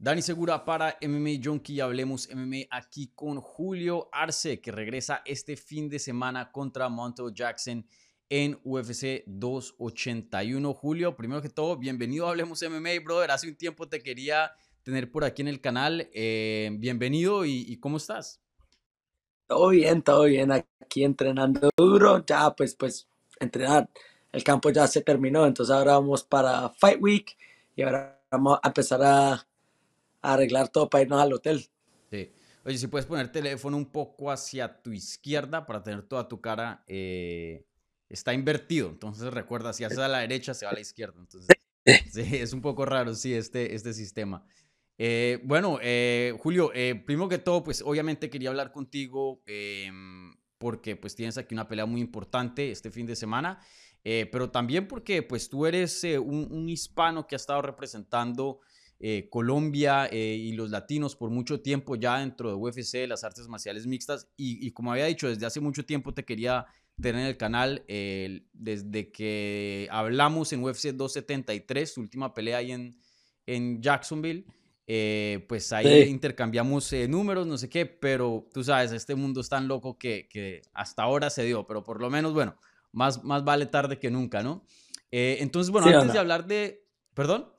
Dani Segura para MMA Junkie. Hablemos MMA aquí con Julio Arce, que regresa este fin de semana contra Montel Jackson en UFC 281. Julio, primero que todo, bienvenido a Hablemos MMA, brother. Hace un tiempo te quería tener por aquí en el canal. Eh, bienvenido y, ¿cómo estás? Todo bien, todo bien. Aquí entrenando duro. Ya, pues, pues, entrenar. El campo ya se terminó, entonces ahora vamos para Fight Week y ahora vamos a empezar a arreglar todo para irnos al hotel. Sí. Oye, si puedes poner el teléfono un poco hacia tu izquierda para tener toda tu cara, eh, está invertido. Entonces recuerda, si haces a la derecha, se va a la izquierda. Entonces, sí, es un poco raro, sí, este, este sistema. Eh, bueno, eh, Julio, primero que todo, pues obviamente quería hablar contigo em, porque pues tienes aquí una pelea muy importante este fin de semana, pero también porque pues tú eres un, un hispano que ha estado representando eh, Colombia eh, y los latinos por mucho tiempo ya dentro de UFC, las artes marciales mixtas. Y, como había dicho, desde hace mucho tiempo te quería tener en el canal. desde que hablamos en UFC 273, su última pelea ahí en, en Jacksonville. Eh, pues ahí intercambiamos números, no sé qué, pero tú sabes, este mundo es tan loco que, que, hasta ahora se dio, pero por lo menos, bueno, más, más vale tarde que nunca, ¿no? entonces, bueno, antes de hablar de... ¿Perdón?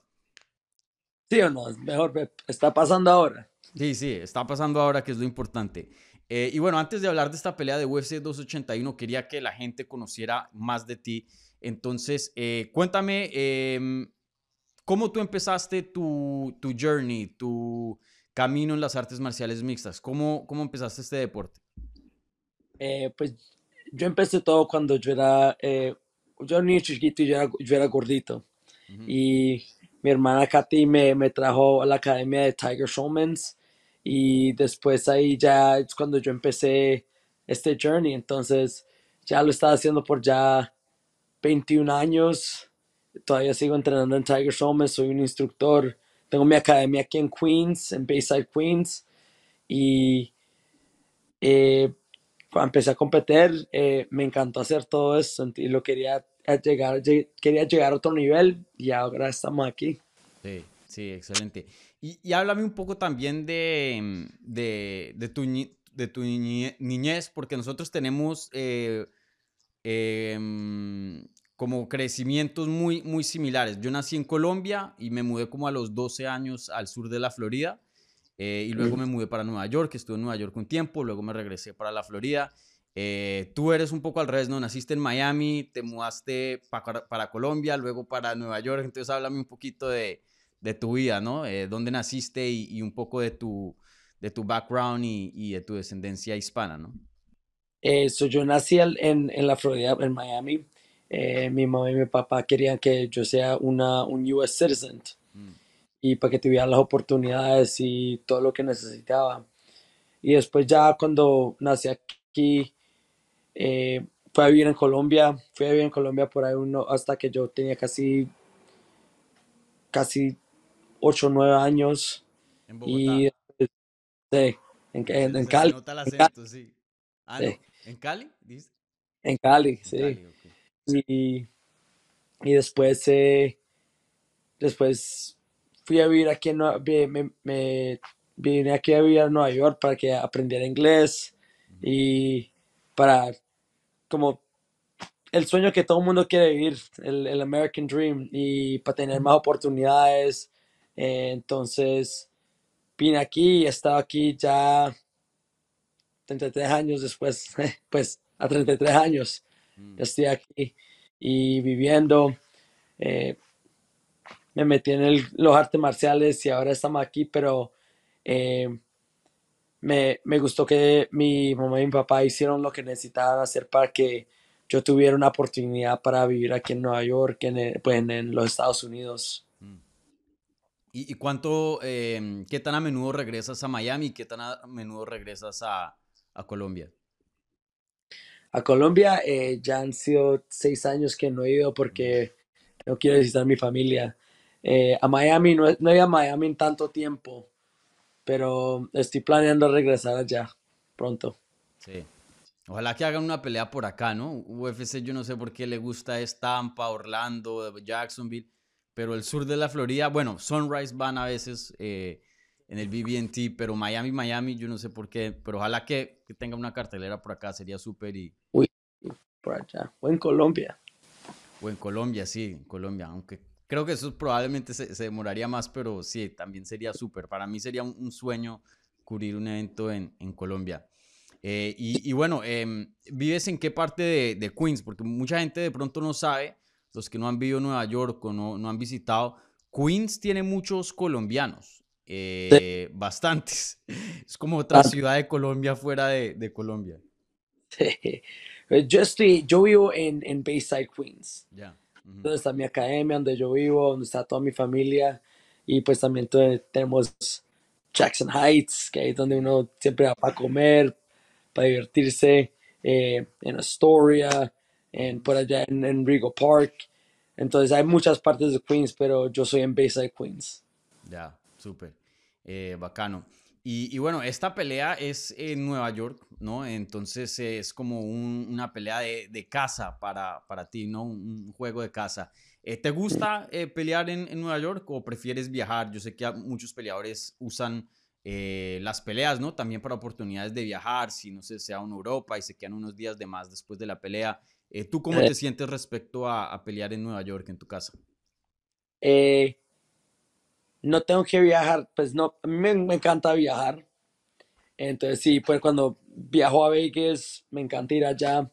¿Sí o no? Mejor, está pasando ahora. Sí, sí, está pasando ahora, que es lo importante. Eh, y bueno, antes de hablar de esta pelea de UFC 281, quería que la gente conociera más de ti. Entonces, eh, cuéntame, em, ¿cómo tú empezaste tu, tu, journey, tu camino en las artes marciales mixtas? ¿Cómo, cómo empezaste este deporte? Eh, pues yo empecé todo cuando yo era, yo era niño chiquito y yo era, yo era gordito. Y mi hermana Katy me, me, trajo a la academia de Tiger Showmans y después ahí ya es cuando yo empecé este journey, entonces ya lo estaba haciendo por ya 21 años, todavía sigo entrenando en Tiger Showmans, soy un instructor, tengo mi academia aquí en Queens, en Bayside Queens. Y eh, cuando empecé a competir eh, me encantó hacer todo eso y lo quería llegar, quería llegar a otro nivel y ahora estamos aquí. Sí, sí, excelente. Y, y háblame un poco también de, de, de tu, de tu niñez, porque nosotros tenemos eh, em, como crecimientos muy, muy similares. Yo nací en Colombia y me mudé como a los 12 años al sur de la Florida. Eh, y luego me mudé para Nueva York, estuve en Nueva York un tiempo, luego me regresé para la Florida eh, tú eres un poco al revés, ¿no? Naciste en Miami, te mudaste para, Colombia, luego para Nueva York, entonces háblame un poquito de, tu vida, ¿no? Eh, ¿Dónde naciste y, un poco de tu, de tu background y, de tu descendencia hispana, ¿no? Eh, yo nací en, la Florida, en Miami. Eh, mi mamá y mi papá querían que yo sea una, un US citizen mm. y para que tuviera las oportunidades y todo lo que necesitaba. Y después ya cuando nací aquí, eh, fui a vivir en Colombia, fui a vivir en Colombia por ahí uno, hasta que yo tenía casi, casi 8 o 9 años. En Bogotá. Y, sí, en, en, Cali. Nota el acento, sí. Ah, no. ¿En Cali? ¿Dices? En Cali, sí. y, y, después, eh, después fui a vivir aquí en me, me, vine aquí a vivir en Nueva York para que aprendiera inglés y para como el sueño que todo el mundo quiere vivir, el, American Dream, y para tener más oportunidades. Eh, entonces, vine aquí y he estado aquí ya 33 años después, pues a 33 años mm. estoy aquí y viviendo. Eh, me metí en los artes marciales y ahora estamos aquí, pero eh, me, gustó que mi mamá y mi papá hicieron lo que necesitaban hacer para que yo tuviera una oportunidad para vivir aquí en Nueva York, en, pues, en los Estados Unidos. Mm. ¿Y, cuánto, em, qué tan a menudo regresas a Miami? ¿Qué tan a menudo regresas a, Colombia? A Colombia eh, ya han sido seis años que no he ido porque no quiero visitar a mi familia. Eh, a Miami, no, no he ido a Miami en tanto tiempo pero estoy planeando regresar allá pronto. Sí. Ojalá que hagan una pelea por acá, ¿no? UFC yo no sé por qué le gusta Estampa, Orlando, Jacksonville, pero el sur de la Florida, bueno, Sunrise van a veces eh, en el BB&T, pero Miami, Miami, yo no sé por qué, pero ojalá que, que tenga una cartelera por acá, sería súper y... Uy, por allá, o en Colombia. O en Colombia, sí, en Colombia, aunque creo que eso probablemente se, se demoraría más, pero sí, también sería súper. Para mí sería un, sueño cubrir un evento en, en Colombia. Eh, y, y, bueno, eh, ¿vives en qué parte de, de, Queens? Porque mucha gente de pronto no sabe, los que no han vivido en Nueva York o no, no han visitado, Queens tiene muchos colombianos, eh, sí. bastantes. Es como otra ciudad de Colombia fuera de, de Colombia. Sí. Yo, estoy, yo vivo en, en Bayside, Queens. Yeah. Donde está mi academia, donde yo vivo, donde está toda mi familia. Y pues también tenemos Jackson Heights, que ahí es donde uno siempre va para comer, para divertirse, eh, en Astoria, en, por allá en, en Rigo Park. Entonces hay muchas partes de Queens, pero yo soy en Bayside, Queens. Ya, súper. Eh, bacano. Y, y, bueno, esta pelea es en Nueva York, ¿no? Entonces es como un, una pelea de, de, casa para, para ti, ¿no? Un, juego de casa. Eh, ¿Te gusta eh, pelear en, en, Nueva York o prefieres viajar? Yo sé que muchos peleadores usan eh, las peleas, ¿no? También para oportunidades de viajar, si no sé, sea en Europa y se quedan unos días de más después de la pelea. Eh, ¿Tú cómo te sientes respecto a, a, pelear en Nueva York, en tu casa? Eh, no tengo que viajar, pues no, a mí me, me, encanta viajar. Entonces sí, pues cuando viajo a Vegas, me encanta ir allá,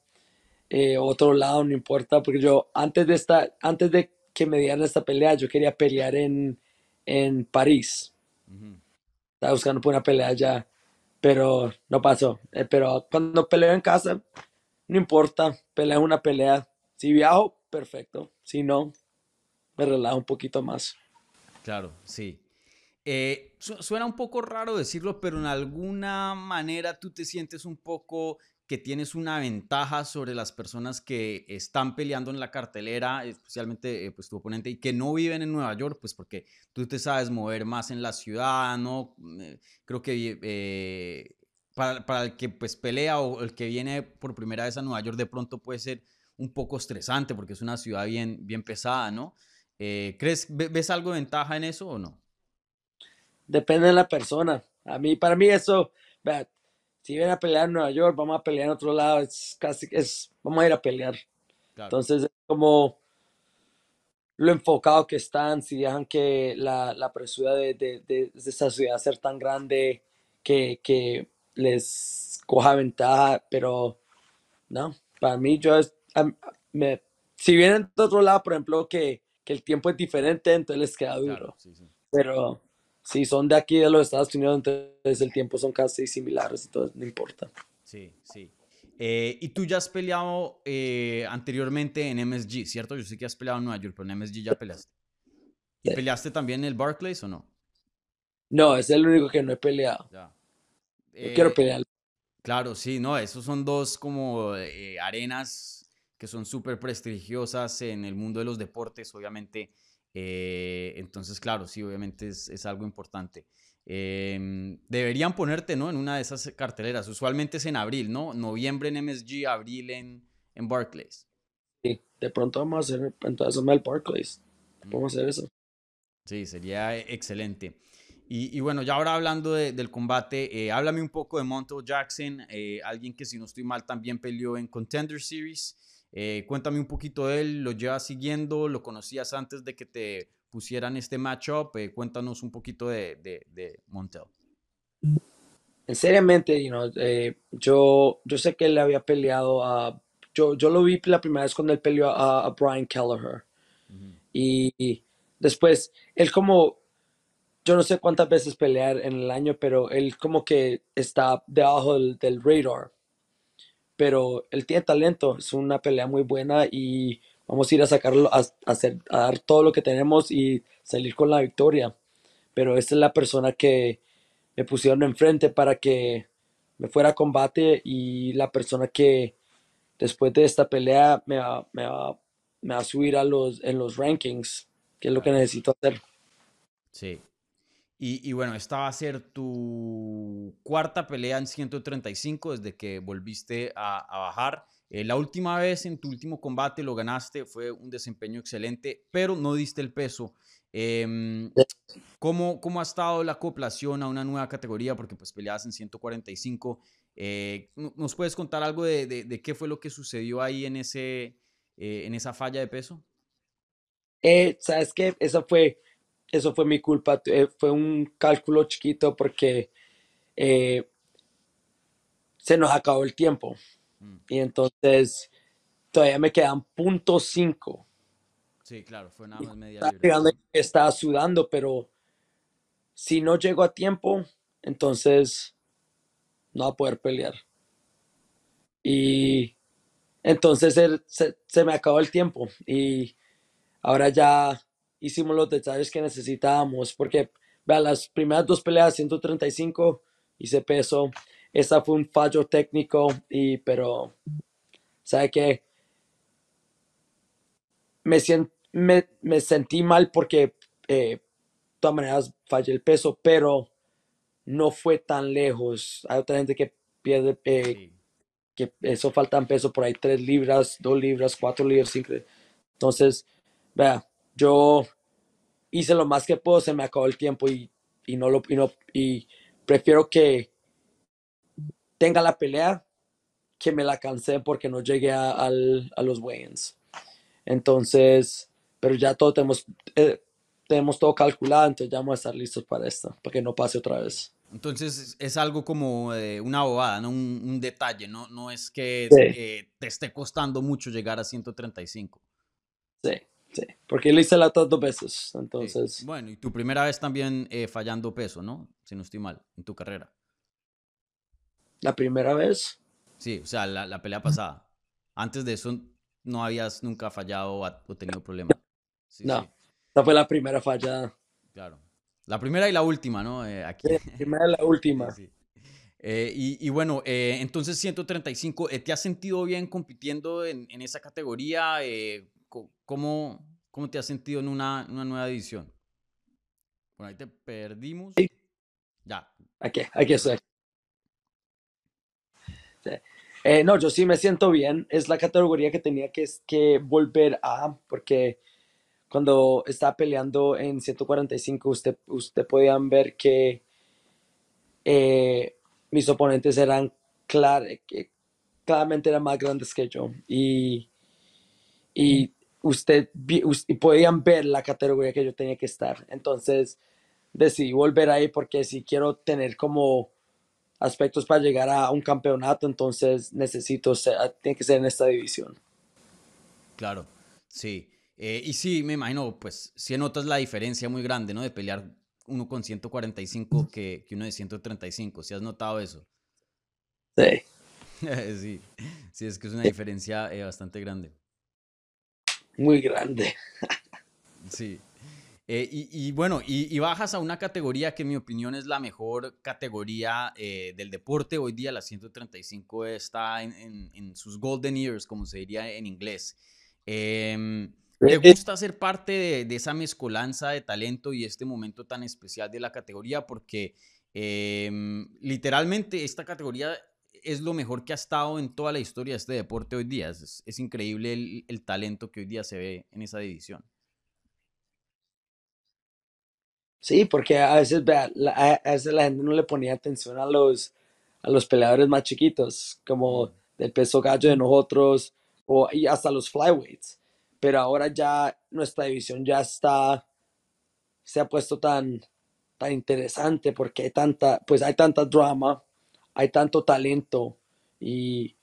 eh, otro lado, no importa, porque yo antes de esta, antes de que me dieran esta pelea, yo quería pelear en, en París. Uh -huh. Estaba buscando por una pelea allá, pero no pasó. Eh, pero cuando peleo en casa, no importa, pelea una pelea. Si viajo, perfecto. Si no, me relajo un poquito más. Claro, sí. Eh, su suena un poco raro decirlo, pero en alguna manera tú te sientes un poco que tienes una ventaja sobre las personas que están peleando en la cartelera, especialmente eh, pues tu oponente, y que no viven en Nueva York, pues porque tú te sabes mover más en la ciudad, ¿no? Eh, creo que para, para, el que pues pelea o el que viene por primera vez a Nueva York de pronto puede ser un poco estresante porque es una ciudad bien, bien pesada, ¿no? Eh, ¿Crees, ves algo de ventaja en eso o no? Depende de la persona. A mí, para mí eso, si vienen a pelear en Nueva York, vamos a pelear en otro lado, es casi, es, vamos a ir a pelear. Claro. Entonces, es como lo enfocado que están, si dejan que la, la presura de, de, de, de, esta ciudad ser tan grande que, que les coja ventaja, pero no, para mí yo, es, me, si vienen de otro lado, por ejemplo, que, que el tiempo es diferente, entonces les queda duro. Claro, sí, sí. Pero si son de aquí de los Estados Unidos, entonces el tiempo son casi similares, entonces no importa. Sí, sí. Eh, y tú ya has peleado eh, anteriormente en MSG, ¿cierto? Yo sé que has peleado en Nueva York, pero en MSG ya peleaste. ¿Y sí. peleaste también en el Barclays o no? No, es el único que no he peleado. Ya. Eh, quiero pelear. Claro, sí, no, esos son dos como eh, arenas que son súper prestigiosas en el mundo de los deportes, obviamente eh, entonces, claro, sí, obviamente es, es algo importante. Eh, deberían ponerte, ¿no? En una de esas carteleras. Usualmente es en abril, ¿no? Noviembre en MSG, abril en, en Barclays. Sí, de pronto vamos a hacer entonces el Barclays. Vamos a hacer eso. Sí, sería excelente. Y, y, bueno, ya ahora hablando de, del combate, eh, háblame un poco de Montel Jackson, eh, alguien que si no estoy mal también peleó en Contender Series. Eh, cuéntame un poquito de él, lo llevas siguiendo, lo conocías antes de que te pusieran este matchup. Eh, cuéntanos un poquito de, de, de Montel. Seriamente, you know, eh, yo, yo sé que él había peleado a. Yo, yo lo vi la primera vez cuando él peleó a, a Brian Kelleher. Uh -huh. y, y después, él como yo no sé cuántas veces pelear en el año, pero él como que está debajo del, del, radar. Pero él tiene talento, es una pelea muy buena y vamos a ir a sacarlo, a, a, hacer, a dar todo lo que tenemos y salir con la victoria. Pero esta es la persona que me pusieron enfrente para que me fuera a combate y la persona que después de esta pelea me va, me va, me va a subir a los, en los rankings, que es lo que necesito hacer. Sí, y, y, bueno, esta va a ser tu cuarta pelea en 135 desde que volviste a, a bajar. Eh, la última vez en tu último combate lo ganaste, fue un desempeño excelente, pero no diste el peso. Em, ¿cómo, ¿Cómo ha estado la acoplación a una nueva categoría? Porque pues peleabas en 145. Eh, ¿Nos puedes contar algo de, de, qué fue lo que sucedió ahí en, ese, eh, en esa falla de peso? ¿Sabes qué? Eso fue, eso fue mi culpa. fue un cálculo chiquito porque se nos acabó el tiempo. Mm. Y entonces todavía me quedan punto cinco. Sí, claro, fue nada más media. Estaba sudando, pero si no llego a tiempo, entonces no va a poder pelear. Y entonces se, se, me acabó el tiempo y ahora ya hicimos los detalles que necesitábamos porque vean las primeras dos peleas 135 hice peso esa fue un fallo técnico, y, pero, ¿sabe qué? Me, me, me sentí mal porque, eh, de todas maneras, fallé el peso, pero no fue tan lejos. Hay otra gente que pierde, eh, que eso faltan peso por ahí, tres libras, dos libras, cuatro libras, cinco. Entonces, vea, yo hice lo más que puedo, se me acabó el tiempo y, y no lo, y no, y prefiero que tenga la pelea que me la cansé porque no llegué a, los weigh-ins. Entonces, pero ya todo tenemos, eh, tenemos todo calculado, entonces ya vamos a estar listos para esto, para que no pase otra vez. Entonces es algo como una bobada, ¿no? Un, detalle, ¿no? No es que te esté costando mucho llegar a 135. Sí, sí, porque lo hice las dos veces, entonces... Bueno, y tu primera vez también eh, fallando peso, ¿no? Si no estoy mal, en tu carrera. La primera vez. Sí, o sea, la, pelea pasada. Antes de eso no habías nunca fallado o tenido problemas. no, esta fue la primera falla. Claro. La primera y la última, ¿no? Eh, aquí. la primera y la última. Eh, y, bueno, eh, entonces 135, ¿te has sentido bien compitiendo en, esa categoría? ¿Cómo, ¿Cómo te has sentido en una, una nueva edición? Bueno, ahí te perdimos. Sí. Ya. Aquí, aquí estoy. Eh, no, yo sí me siento bien. Es la categoría que tenía que, que volver a, porque cuando estaba peleando en 145, usted, usted podían ver que eh, mis oponentes eran que claramente eran más grandes que yo. Y, y usted, y podían ver la categoría que yo tenía que estar. Entonces decidí volver ahí porque si quiero tener como aspectos para llegar a un campeonato, entonces necesito ser, tiene que ser en esta división. Claro, sí. Eh, y sí, me imagino, pues, si notas la diferencia muy grande, ¿no? De pelear uno con 145 que, que uno de 135. ¿Si has notado eso? Sí. sí, sí, es que es una diferencia eh, bastante grande. Muy grande. sí. Eh, y, bueno, y, bajas a una categoría que en mi opinión es la mejor categoría eh, del deporte. Hoy día la 135 está en, sus golden years, como se diría en inglés. Em, ¿Te eh, gusta ser parte de, esa mezcolanza de talento y este momento tan especial de la categoría? Porque em, literalmente esta categoría es lo mejor que ha estado en toda la historia de este deporte hoy día. Es, increíble el talento que hoy día se ve en esa división. Sí, porque a veces, vea, la, a veces la gente no le ponía atención a los, a los peleadores más chiquitos, como del peso gallo de nosotros, o, y hasta los flyweights. Pero ahora ya nuestra división ya está, se ha puesto tan, tan interesante porque hay tanta, pues hay tanta drama, hay tanto talento y,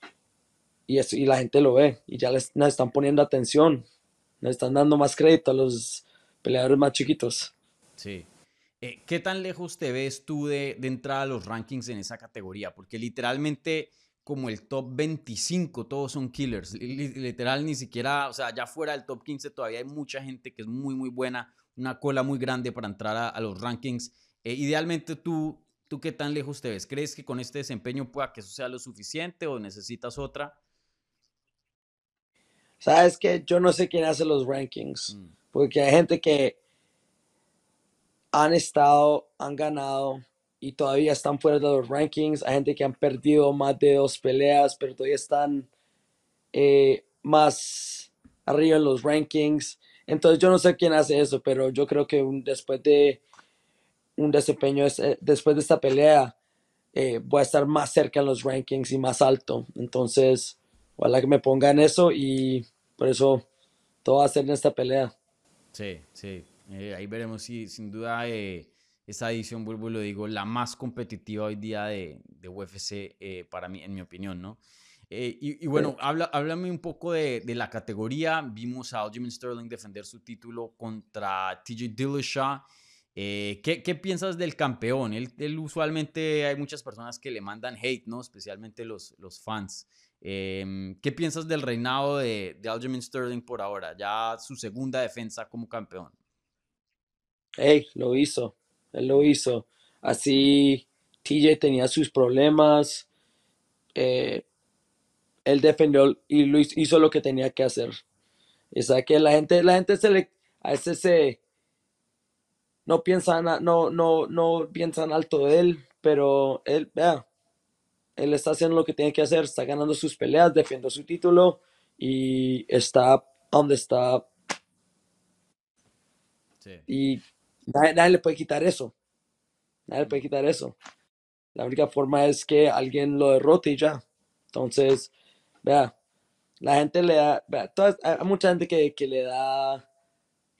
y, la gente lo ve y ya les, nos están poniendo atención, nos están dando más crédito a los peleadores más chiquitos. Sí. Eh, ¿Qué tan lejos te ves tú de, de entrar a los rankings en esa categoría? Porque literalmente como el top 25, todos son killers. Literal, ni siquiera, o sea, ya fuera del top 15 todavía hay mucha gente que es muy, muy buena, una cola muy grande para entrar a, los rankings. Eh, idealmente, tú, ¿tú qué tan lejos te ves? ¿Crees que con este desempeño pueda que eso sea lo suficiente o necesitas otra? Sabes que yo no sé quién hace los rankings, mm. porque hay gente que han estado, han ganado y todavía están fuera de los rankings. Hay gente que han perdido más de dos peleas, pero todavía están eh, más arriba en los rankings. Entonces yo no sé quién hace eso, pero yo creo que después de un desempeño, eh, después de esta pelea, eh, voy a estar más cerca en los rankings y más alto. Entonces, ojalá que me pongan eso y por eso todo va a ser en esta pelea. Sí, sí. ahí veremos si sin duda esa edición, vuelvo y lo digo, la más competitiva hoy día de, de UFC para mí, en mi opinión, ¿no? Eh, y, bueno, habla, háblame un poco de, de, la categoría. Vimos a Aljamain Sterling defender su título contra TJ Dillashaw. Eh, ¿qué, ¿qué, piensas del campeón? Él, usualmente hay muchas personas que le mandan hate, ¿no? Especialmente los, los fans. Em, ¿Qué piensas del reinado de, de Aljamain Sterling por ahora? Ya su segunda defensa como campeón. Hey, lo hizo. Él lo hizo. Así TJ tenía sus problemas. Eh, él defendió y hizo lo que tenía que hacer. O sea que la gente, la gente se le, a veces se, no piensan, no, no, no piensan alto de él, pero él, vea, él está haciendo lo que tiene que hacer, está ganando sus peleas, defendiendo su título y está donde está. Y nadie, le puede quitar eso. Nadie le puede quitar eso. La única forma es que alguien lo derrote y ya. Entonces, Vea, la gente le da, vea, hay mucha gente que, que, le da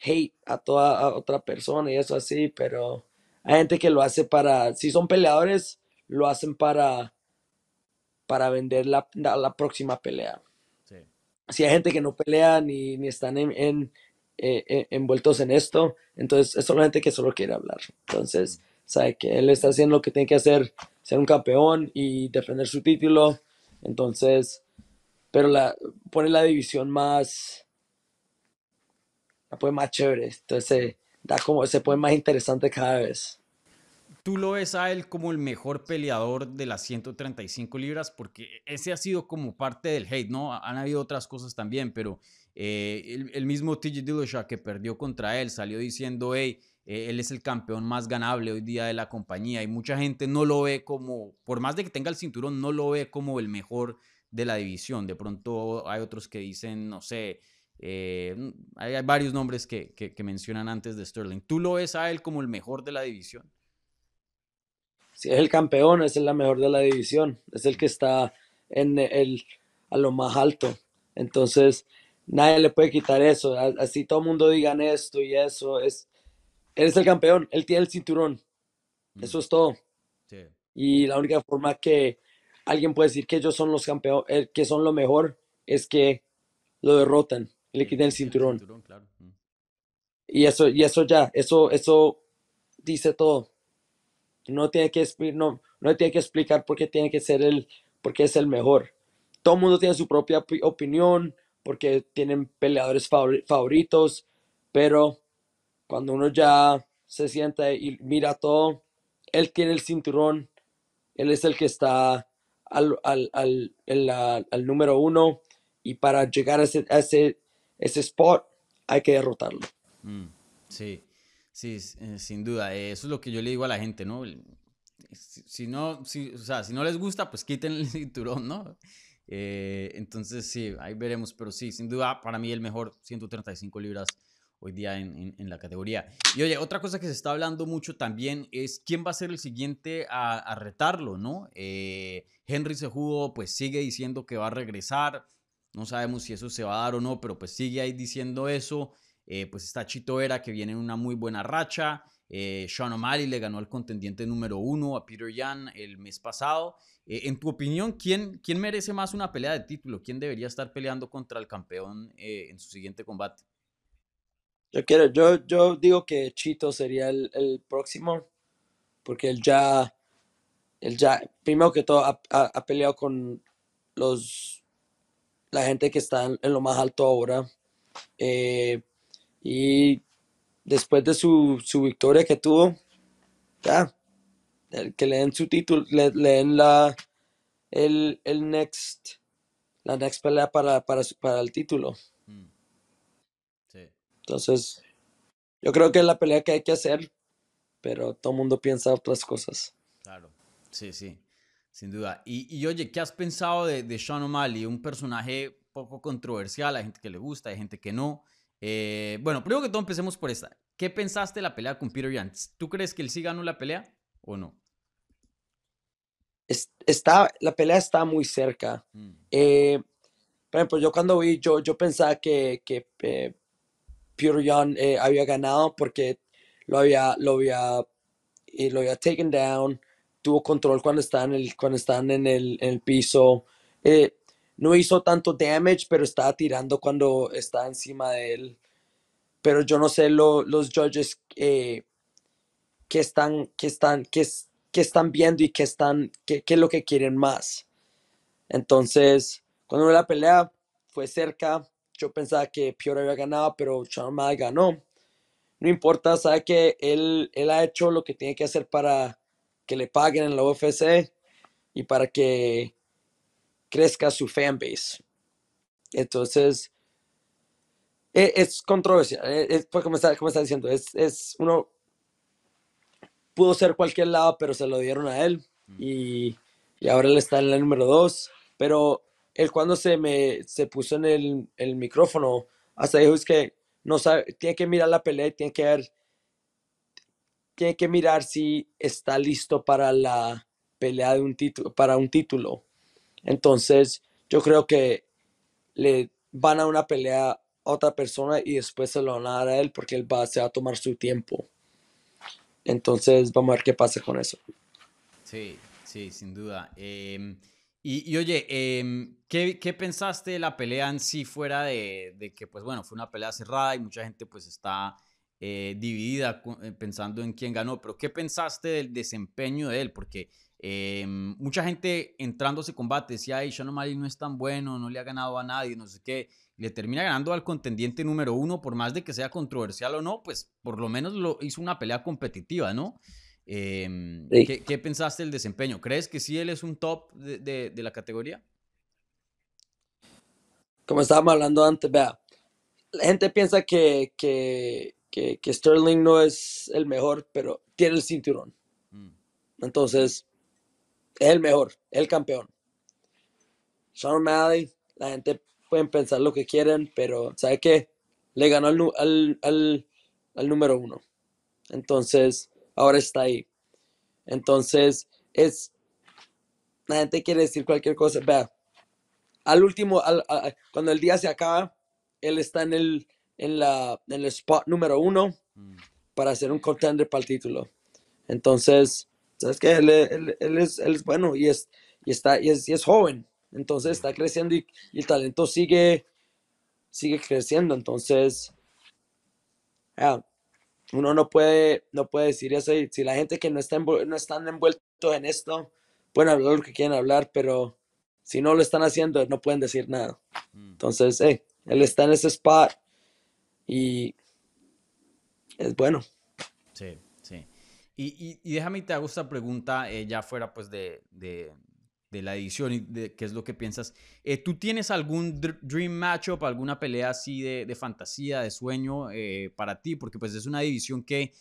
hate a toda otra persona y eso así, pero hay gente que lo hace para, si son peleadores, lo hacen para, para vender la, la, próxima pelea. Si hay gente que no pelea ni, ni están en, en, eh, eh, envueltos en esto, entonces es solo gente que solo quiere hablar. Entonces, sabe que él está haciendo lo que tiene que hacer, ser un campeón y defender su título. Entonces, pero la, pone la división más, la pone más chévere, entonces da como, se más interesante cada vez. ¿Tú lo ves a él como el mejor peleador de las 135 libras? Porque ese ha sido como parte del hate, ¿no? Han habido otras cosas también, pero eh, el, mismo TJ Dillashaw que perdió contra él salió diciendo, hey, eh, él es el campeón más ganable hoy día de la compañía y mucha gente no lo ve como, por más de que tenga el cinturón, no lo ve como el mejor de la división. De pronto hay otros que dicen, no sé, eh, hay, varios nombres que, mencionan antes de Sterling. ¿Tú lo ves a él como el mejor de la división? Si es el campeón, es el mejor de la división, es el que está en el, a lo más alto. Entonces, nadie le puede quitar eso. Así todo el mundo digan esto y eso. Es, él es el campeón, él tiene el cinturón. Eso es todo. Y la única forma que alguien puede decir que ellos son los campeones, eh, que son lo mejor, es que lo derrotan y le quiten el cinturón. Mm. Y eso, y eso ya, eso, eso dice todo. No tiene que no, no tiene que explicar por qué tiene que ser el, porque es el mejor. Todo el mundo tiene su propia opinión, porque tienen peleadores favoritos, pero cuando uno ya se sienta y mira todo, él tiene el cinturón, él es el que está al, al, al, al número uno y para llegar a ese, ese, ese spot hay que derrotarlo. Mm, sí, sí, eh, sin duda. Eh, eso es lo que yo le digo a la gente, ¿no? Si, no, si, o sea, si no les gusta, pues quiten el cinturón, ¿no? Eh, entonces sí, ahí veremos, pero sí, sin duda para mí el mejor 135 libras hoy día en, en, la categoría. Y oye, otra cosa que se está hablando mucho también es quién va a ser el siguiente a, a retarlo, ¿no? Eh, Henry Sejudo pues sigue diciendo que va a regresar, no sabemos si eso se va a dar o no, pero pues sigue ahí diciendo eso. Eh, pues está Chito Vera que viene en una muy buena racha. Eh, Sean O'Malley le ganó al contendiente número uno a Peter Yan el mes pasado. Eh, en tu opinión, ¿quién, ¿quién merece más una pelea de título? ¿Quién debería estar peleando contra el campeón en su siguiente combate? Yo quiero, yo, yo digo que Chito sería el, el próximo, porque él ya, él ya, primero que todo, ha, ha, peleado con los, la gente que está en, lo más alto ahora. Eh, y después de su, su, victoria que tuvo, ya, que le den su título, le, den la, el, el next, la next pelea para, para, para el título. Entonces, yo creo que es la pelea que hay que hacer, pero todo el mundo piensa otras cosas. Claro, sí, sí, sin duda. Y, y oye, ¿qué has pensado de, de Sean O'Malley? Un personaje poco controversial, hay gente que le gusta, hay gente que no. Eh, bueno, primero que todo empecemos por esta. ¿Qué pensaste de la pelea con Peter Yan? ¿Tú crees que él sí ganó la pelea o no? Está, la pelea está muy cerca. Mm. Eh, por ejemplo, yo cuando vi, yo, yo pensaba que, que eh, Peter Yan había ganado porque lo había, lo había, lo había taken down, tuvo control cuando estaban en el, cuando están en el, en el piso. Eh, no hizo tanto damage, pero estaba tirando cuando estaba encima de él. Pero yo no sé los judges eh, que están, que están, que, que están viendo y que están, qué es lo que quieren más. Entonces, cuando la pelea fue cerca, yo pensaba que Piotr había ganado, pero Sean ganó. No importa, sabe que él, él ha hecho lo que tiene que hacer para que le paguen en la UFC y para que crezca su fanbase. Entonces, e, es, controversia. E, es, pues, como, está, como está diciendo, es, es, uno pudo ser cualquier lado, pero se lo dieron a él y, y ahora él está en la número dos. Pero él cuando se me se puso en el, el micrófono, hasta dijo es que no sabe, tiene que mirar la pelea, tiene que ver tiene que mirar si está listo para la pelea de un título, para un título. Entonces, yo creo que le van a una pelea a otra persona y después se lo van a dar a él porque él va, se va a tomar su tiempo. Entonces, vamos a ver qué pasa con eso. Sí, sí, sin duda. Em, y, oye, em, ¿qué, ¿qué, pensaste de la pelea en sí fuera de, de, que, pues bueno, fue una pelea cerrada y mucha gente pues está eh, dividida eh, pensando en quién ganó, pero ¿qué pensaste del desempeño de él? Porque eh, mucha gente entrando a ese combate decía, ay, Sean O'Malley no es tan bueno, no le ha ganado a nadie, no sé qué, le termina ganando al contendiente número uno, por más de que sea controversial o no, pues por lo menos lo hizo una pelea competitiva, ¿no? ¿qué, pensaste del desempeño? ¿Crees que sí él es un top de, de la categoría? Como estábamos hablando antes, vea, la gente piensa que, que que, Sterling no es el mejor, pero tiene el cinturón. Mm. Entonces, es el mejor, el campeón. Sean O'Malley, la gente puede pensar lo que quieren, pero ¿sabe qué? Le ganó al, al, número uno. Entonces, ahora está ahí. Entonces, es. La gente quiere decir cualquier cosa. Vea, al último, cuando el día se acaba, él está en el en, la, en el spot número uno mm. para ser un contender para el título. Entonces, ¿sabes qué? Él, él, es, él, es, bueno y, es, y, está, y, es, y es joven. Entonces está creciendo y, el talento sigue, sigue creciendo. Entonces, uno no puede, no puede decir eso. si la gente que no, está no están envueltos en esto, pueden hablar lo que quieran hablar, pero si no lo están haciendo, no pueden decir nada. Mm. Entonces, él está en ese spot y es bueno. Sí, sí. Y, y, déjame te hago esta pregunta, eh, ya fuera pues de, de, de, la edición y de qué es lo que piensas. Eh, ¿Tú tienes algún dream matchup, alguna pelea así de, de fantasía, de sueño eh, para ti? Porque pues es una división que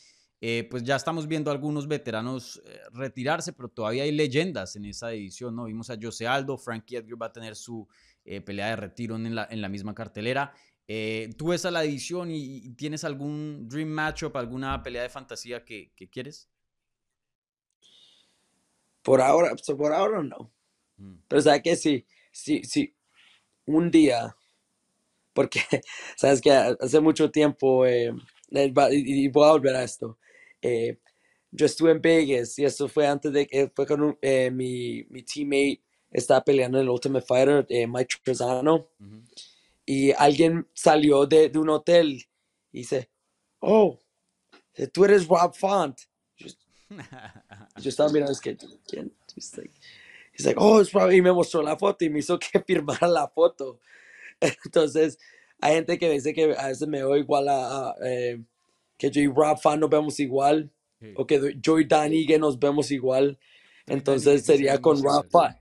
pues ya estamos viendo algunos veteranos retirarse, pero todavía hay leyendas en esa división, ¿no? Vimos a Jose Aldo, Frankie Edgar va a tener su pelea de retiro en la, en la misma cartelera. Eh, ¿Tú ves a la edición y, tienes algún dream matchup, alguna pelea de fantasía que, quieres? Por ahora, por ahora no. Mm. Pero sabes que sí, sí, sí, un día, porque sabes que hace mucho tiempo, eh, y, voy a volver a esto, eh, yo estuve en Vegas y eso fue antes de que fue con mi, mi teammate, estaba peleando en el Ultimate Fighter, Mike Trezano y alguien salió de, de un hotel y dice, oh, tú eres Rob Font. Yo, yo estaba mirando, es que, ¿quién? He's like, oh, es Rob. Y me mostró la foto y me hizo que firmara la foto. Entonces, hay gente que dice que a veces me veo igual a, eh, que yo y Rob Font nos vemos igual, o que yo y Danny que nos vemos igual. Entonces sería con Rob Font.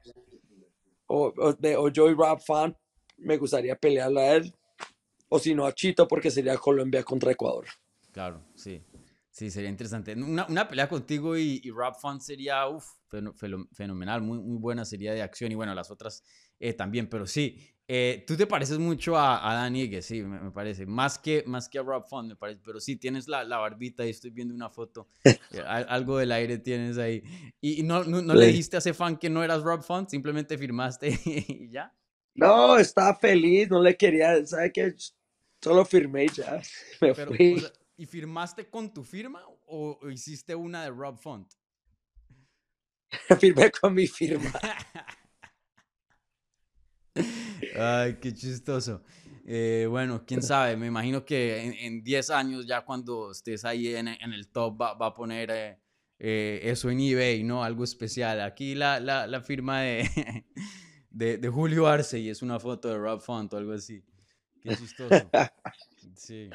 O, o, o, yo y Rob Font me gustaría pelearla a él, o si no a Chito, porque sería Colombia contra Ecuador. Claro, sí. Sí, sería interesante. Una, una pelea contigo y, Rob Font sería uf, fenomenal, muy, muy buena, sería de acción. Y bueno, las otras también, pero sí, eh, tú te pareces mucho a, a Dan sí, me, parece. Más que, más que a Rob Font, me parece. Pero sí, tienes la, la barbita y estoy viendo una foto. Eh, algo del aire tienes ahí. ¿Y no, no, le dijiste a ese fan que no eras Rob Font? Simplemente firmaste y ya. No, estaba feliz, no le quería, ¿sabes qué? Solo firmé ya. Me fui. ¿Y firmaste con tu firma o, o hiciste una de Rob Font? Firmé con mi firma. Ay, qué chistoso. Eh, bueno, quién sabe, me imagino que en 10 años ya cuando estés ahí en, en el top va, va a poner eh, eh, eso en eBay, ¿no? Algo especial. Aquí la, la, la firma de, de, de, Julio Arce y es una foto de Rob Font o algo así. Qué chistoso. Sí.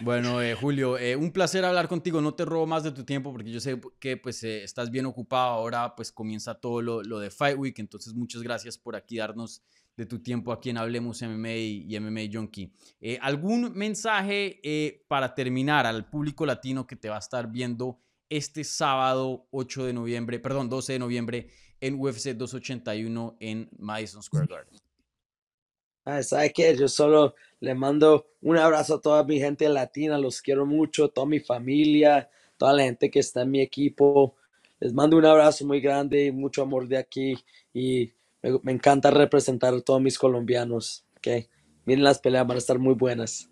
Bueno, eh, Julio, eh, un placer hablar contigo. No te robo más de tu tiempo porque yo sé que pues eh, estás bien ocupado. Ahora pues comienza todo lo, lo, de Fight Week. Entonces muchas gracias por aquí darnos de tu tiempo aquí en Hablemos MMA y MMA Junkie. ¿Algún mensaje para terminar al público latino que te va a estar viendo este sábado 8 de noviembre, perdón, 12 de noviembre en UFC 281 en Madison Square Garden? Ah, ¿Sabe qué? Yo solo le mando un abrazo a toda mi gente latina, los quiero mucho, toda mi familia, toda la gente que está en mi equipo. Les mando un abrazo muy grande y mucho amor de aquí y me, encanta representar a todos mis colombianos. Okay. Miren las peleas, van a estar muy buenas.